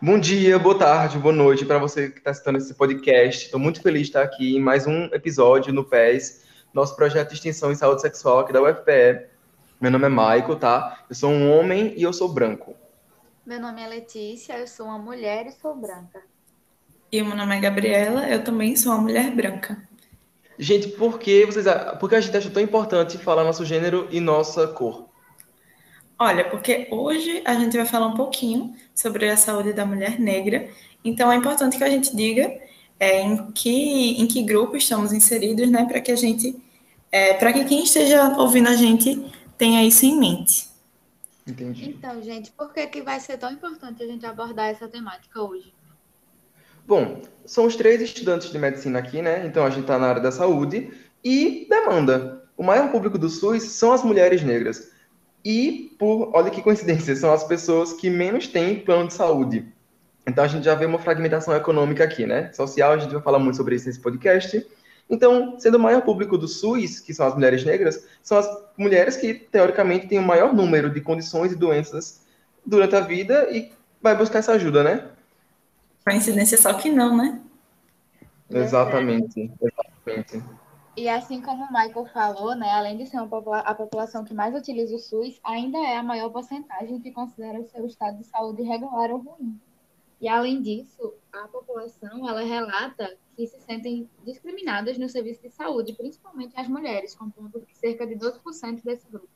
Bom dia, boa tarde, boa noite para você que está assistindo esse podcast. Estou muito feliz de estar aqui em mais um episódio no PES, nosso projeto de extensão em saúde sexual aqui da UFPE. Meu nome é Maico, tá? Eu sou um homem e eu sou branco. Meu nome é Letícia, eu sou uma mulher e sou branca. E meu nome é Gabriela, eu também sou uma mulher branca. Gente, por que vocês, por que a gente acha tão importante falar nosso gênero e nossa cor? Olha, porque hoje a gente vai falar um pouquinho sobre a saúde da mulher negra, então é importante que a gente diga é, em, que, em que grupo estamos inseridos, né, para que a gente, é, para que quem esteja ouvindo a gente tenha isso em mente. Entendi. Então, gente, por que, que vai ser tão importante a gente abordar essa temática hoje? Bom, são os três estudantes de medicina aqui, né? Então a gente está na área da saúde e demanda. O maior público do SUS são as mulheres negras. E, por, olha que coincidência, são as pessoas que menos têm plano de saúde. Então a gente já vê uma fragmentação econômica aqui, né? Social, a gente vai falar muito sobre isso nesse podcast. Então, sendo o maior público do SUS, que são as mulheres negras, são as mulheres que, teoricamente, têm o maior número de condições e doenças durante a vida e vai buscar essa ajuda, né? Coincidência só que não, né? Exatamente, exatamente. E assim como o Michael falou, né, além de ser popula a população que mais utiliza o SUS, ainda é a maior porcentagem que considera o seu estado de saúde regular ou ruim. E além disso, a população ela relata que se sentem discriminadas no serviço de saúde, principalmente as mulheres, compondo cerca de 12% desse grupo.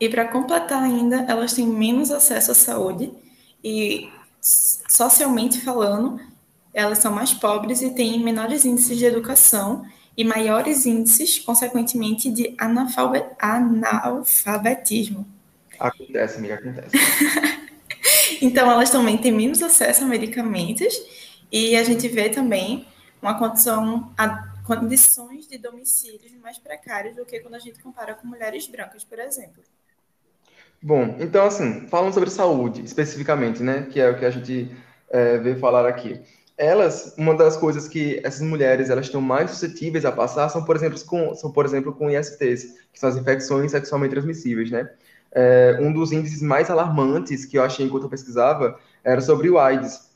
E para completar ainda, elas têm menos acesso à saúde e socialmente falando, elas são mais pobres e têm menores índices de educação e maiores índices, consequentemente, de analfabetismo. Acontece, amiga, acontece. então, elas também têm menos acesso a medicamentos e a gente vê também uma condição, condições de domicílios mais precárias do que quando a gente compara com mulheres brancas, por exemplo. Bom, então assim, falando sobre saúde especificamente, né, que é o que a gente é, veio falar aqui. Elas, uma das coisas que essas mulheres elas estão mais suscetíveis a passar são, por exemplo, com, são, por exemplo, com ISTs, que são as infecções sexualmente transmissíveis, né? É, um dos índices mais alarmantes que eu achei enquanto eu pesquisava era sobre o AIDS,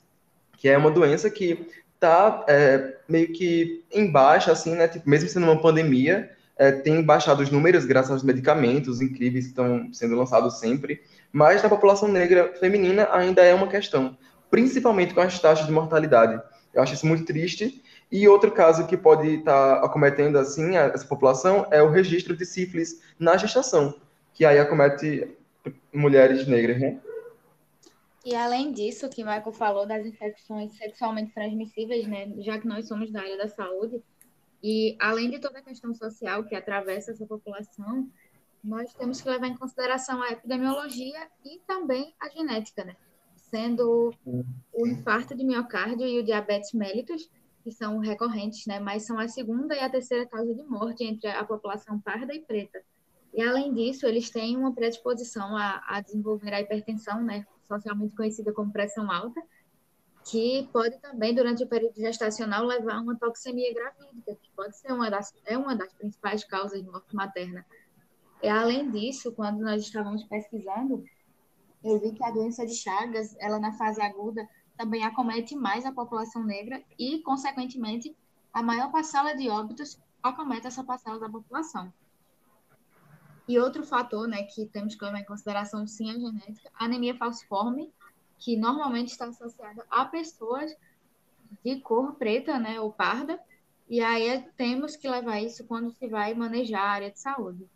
que é uma doença que está é, meio que em baixa, assim, né? Tipo, mesmo sendo uma pandemia, é, tem baixado os números graças aos medicamentos incríveis que estão sendo lançados sempre, mas na população negra feminina ainda é uma questão, principalmente com as taxas de mortalidade. Eu acho isso muito triste. E outro caso que pode estar tá acometendo assim essa população é o registro de sífilis na gestação, que aí acomete mulheres negras, né? E além disso, que Michael falou das infecções sexualmente transmissíveis, né, já que nós somos da área da saúde, e além de toda a questão social que atravessa essa população, nós temos que levar em consideração a epidemiologia e também a genética, né? Sendo o infarto de miocárdio e o diabetes mellitus, que são recorrentes, né? Mas são a segunda e a terceira causa de morte entre a população parda e preta. E além disso, eles têm uma predisposição a, a desenvolver a hipertensão, né? socialmente conhecida como pressão alta, que pode também, durante o período gestacional, levar a uma toxemia gravídica, que pode ser uma das, é uma das principais causas de morte materna. E, além disso, quando nós estávamos pesquisando, eu vi que a doença de Chagas, ela na fase aguda, também acomete mais a população negra e, consequentemente, a maior parcela de óbitos acomete essa parcela da população. E outro fator, né, que temos que levar em consideração sim a genética, a anemia falciforme, que normalmente está associada a pessoas de cor preta, né, ou parda, e aí temos que levar isso quando se vai manejar a área de saúde.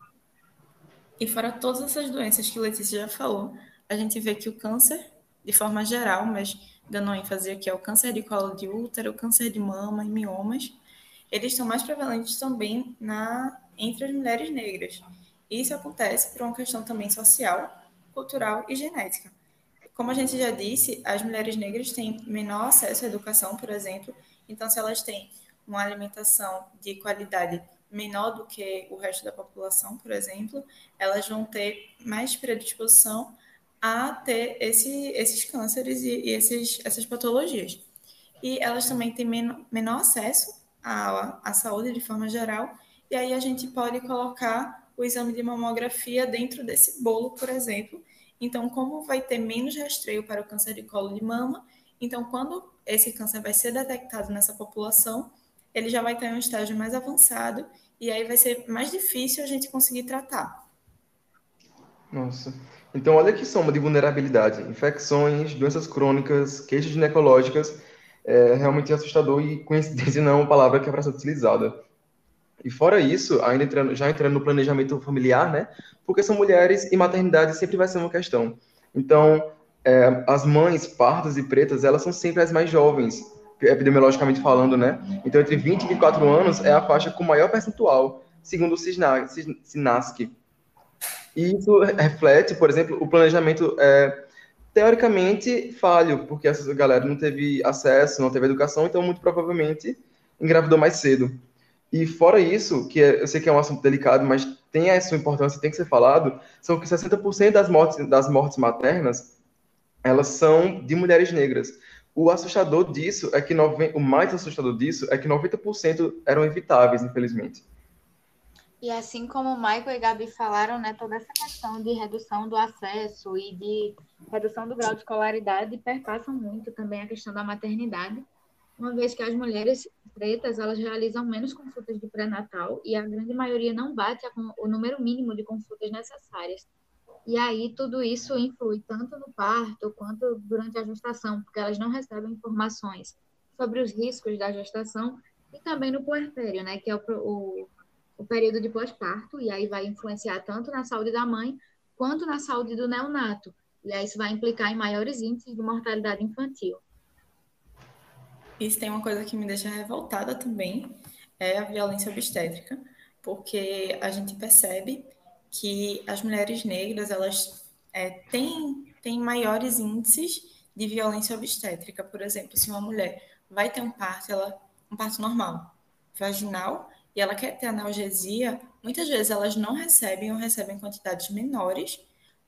E fora todas essas doenças que Letícia já falou, a gente vê que o câncer, de forma geral, mas dando ênfase aqui ao câncer de colo de útero, câncer de mama e miomas, eles são mais prevalentes também na entre as mulheres negras. Isso acontece por uma questão também social, cultural e genética. Como a gente já disse, as mulheres negras têm menor acesso à educação, por exemplo, então se elas têm uma alimentação de qualidade menor do que o resto da população, por exemplo, elas vão ter mais predisposição a ter esse, esses cânceres e, e esses, essas patologias. E elas também têm menor, menor acesso à, à saúde de forma geral, e aí a gente pode colocar o exame de mamografia dentro desse bolo, por exemplo, Então, como vai ter menos rastreio para o câncer de colo de mama, então quando esse câncer vai ser detectado nessa população, ele já vai estar em um estágio mais avançado e aí vai ser mais difícil a gente conseguir tratar. Nossa. Então, olha que soma de vulnerabilidade. Infecções, doenças crônicas, queixas ginecológicas. É realmente assustador e coincidência não é uma palavra que é para ser utilizada. E fora isso, ainda entrando, já entrando no planejamento familiar, né? Porque são mulheres e maternidade sempre vai ser uma questão. Então, é, as mães pardas e pretas, elas são sempre as mais jovens, epidemiologicamente falando, né? Então, entre 20 e 24 anos é a faixa com maior percentual, segundo o SINASC. E isso reflete, por exemplo, o planejamento é, teoricamente falho, porque essa galera não teve acesso, não teve educação, então muito provavelmente engravidou mais cedo. E fora isso, que é, eu sei que é um assunto delicado, mas tem a sua importância, tem que ser falado, são que 60% das mortes, das mortes maternas, elas são de mulheres negras. O assustador disso é que, o mais assustador disso é que 90% eram evitáveis, infelizmente. E assim como o Michael e Gabi falaram, né, toda essa questão de redução do acesso e de redução do grau de escolaridade perpassam muito também a questão da maternidade, uma vez que as mulheres pretas elas realizam menos consultas de pré-natal e a grande maioria não bate o número mínimo de consultas necessárias. E aí tudo isso influi tanto no parto quanto durante a gestação, porque elas não recebem informações sobre os riscos da gestação e também no puerpério, né, que é o, o o período de pós-parto, e aí vai influenciar tanto na saúde da mãe quanto na saúde do neonato. E aí isso vai implicar em maiores índices de mortalidade infantil. Isso tem uma coisa que me deixa revoltada também, é a violência obstétrica, porque a gente percebe que as mulheres negras, elas é, têm, têm maiores índices de violência obstétrica. Por exemplo, se uma mulher vai ter um parto, ela, um parto normal, vaginal, e ela quer ter analgesia, muitas vezes elas não recebem ou recebem quantidades menores,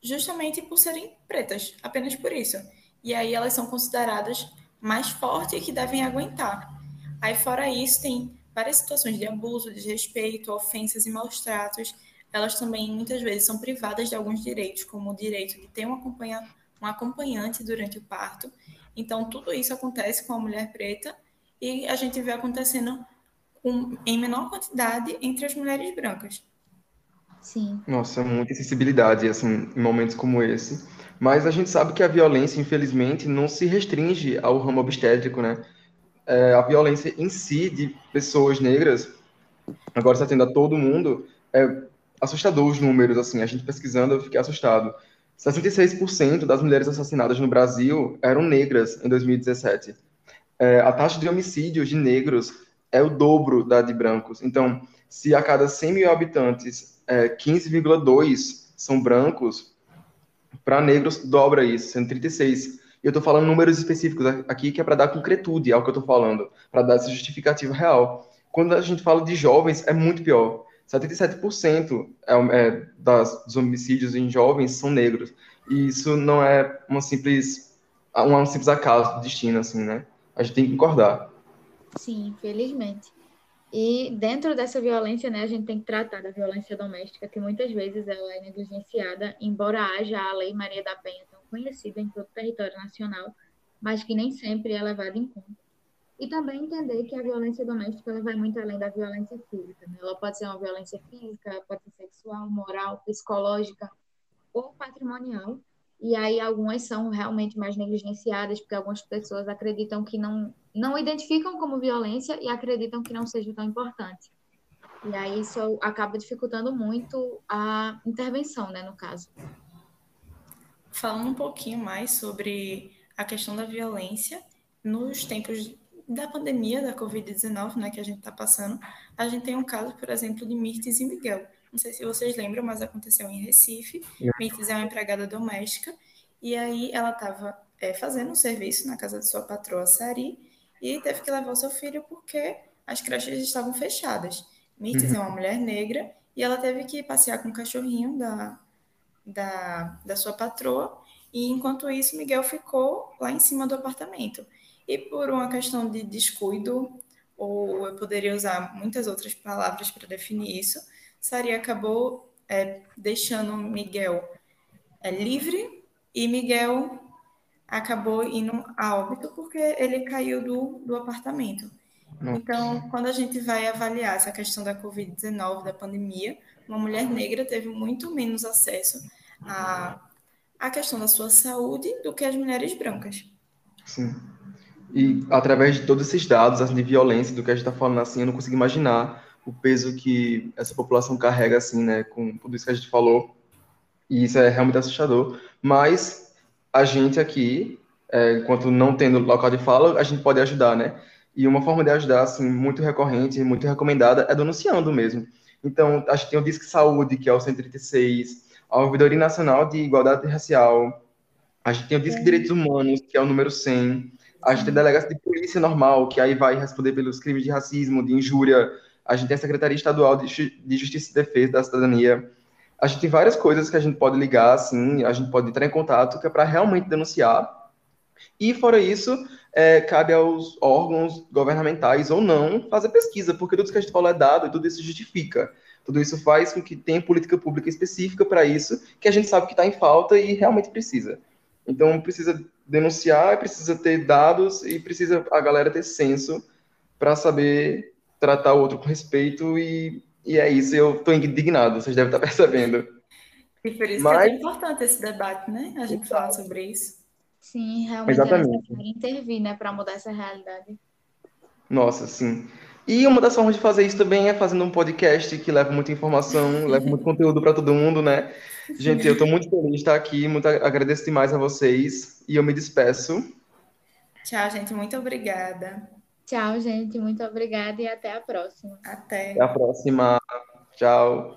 justamente por serem pretas, apenas por isso. E aí elas são consideradas mais fortes e que devem aguentar. Aí, fora isso, tem várias situações de abuso, desrespeito, ofensas e maus tratos. Elas também, muitas vezes, são privadas de alguns direitos, como o direito de ter um, acompanha um acompanhante durante o parto. Então, tudo isso acontece com a mulher preta e a gente vê acontecendo com, em menor quantidade entre as mulheres brancas. Sim. Nossa, muita sensibilidade assim, em momentos como esse. Mas a gente sabe que a violência, infelizmente, não se restringe ao ramo obstétrico, né? É, a violência em si de pessoas negras, agora está tendo a todo mundo, é assustador os números, assim, a gente pesquisando eu fiquei assustado. 66% das mulheres assassinadas no Brasil eram negras em 2017. É, a taxa de homicídios de negros é o dobro da de brancos. Então, se a cada 100 mil habitantes, é, 15,2 são brancos, para negros dobra isso, sendo 36. E eu estou falando números específicos aqui que é para dar concretude ao que eu estou falando, para dar essa justificativa real. Quando a gente fala de jovens, é muito pior. 77% é, é, das, dos homicídios em jovens são negros. E isso não é uma simples, um simples acaso, destino, assim, né? A gente tem que concordar. Sim, infelizmente. E dentro dessa violência, né, a gente tem que tratar da violência doméstica, que muitas vezes ela é negligenciada, embora haja a Lei Maria da Penha, tão conhecida em todo o território nacional, mas que nem sempre é levada em conta. E também entender que a violência doméstica ela vai muito além da violência física. Né? Ela pode ser uma violência física, pode ser sexual, moral, psicológica ou patrimonial. E aí algumas são realmente mais negligenciadas, porque algumas pessoas acreditam que não não identificam como violência e acreditam que não seja tão importante. E aí isso acaba dificultando muito a intervenção, né, no caso. Falando um pouquinho mais sobre a questão da violência, nos tempos da pandemia da Covid-19, né, que a gente está passando, a gente tem um caso, por exemplo, de Mirtes e Miguel. Não sei se vocês lembram, mas aconteceu em Recife. Mirtes é uma empregada doméstica e aí ela estava é, fazendo um serviço na casa de sua patroa Sari e teve que levar o seu filho porque as creches estavam fechadas. Mirtes uhum. é uma mulher negra e ela teve que passear com o cachorrinho da, da, da sua patroa, e enquanto isso, Miguel ficou lá em cima do apartamento. E por uma questão de descuido, ou eu poderia usar muitas outras palavras para definir isso, Sari acabou é, deixando Miguel é, livre E Miguel acabou indo a óbito porque ele caiu do, do apartamento. Então, quando a gente vai avaliar essa questão da Covid-19, da pandemia, uma mulher negra teve muito menos acesso à, à questão da sua saúde do que as mulheres brancas. Sim. E através de todos esses dados, assim, de violência, do que a gente está falando assim, eu não consigo imaginar o peso que essa população carrega, assim, né, com tudo isso que a gente falou. E isso é realmente assustador. Mas a gente aqui, é, enquanto não tendo local de fala, a gente pode ajudar, né? E uma forma de ajudar, assim, muito recorrente, muito recomendada, é denunciando mesmo. Então, a gente tem o Disque Saúde, que é o 136, a Ouvidoria Nacional de Igualdade Racial, a gente tem o Disque Direitos Humanos, que é o número 100, a gente tem Delegacia de Polícia Normal, que aí vai responder pelos crimes de racismo, de injúria, a gente tem a Secretaria Estadual de Justiça e Defesa da Cidadania, a gente tem várias coisas que a gente pode ligar, assim, a gente pode entrar em contato, que é para realmente denunciar. E, fora isso, é, cabe aos órgãos governamentais ou não fazer pesquisa, porque tudo isso que a gente fala é dado e tudo isso justifica. Tudo isso faz com que tenha política pública específica para isso, que a gente sabe que está em falta e realmente precisa. Então, precisa denunciar, precisa ter dados e precisa a galera ter senso para saber tratar o outro com respeito e, e é isso. Eu estou indignado, vocês devem estar percebendo. E por isso Mas... que é importante esse debate, né? A gente falar sobre isso. Sim, realmente Exatamente. é necessário intervir, né, para mudar essa realidade. Nossa, sim. E uma das formas de fazer isso também é fazendo um podcast que leva muita informação, leva muito conteúdo para todo mundo, né? Gente, eu estou muito feliz de estar aqui, muito agradeço demais a vocês e eu me despeço. Tchau, gente, muito obrigada. Tchau, gente, muito obrigada e até a próxima. Até. Até a próxima. Tchau.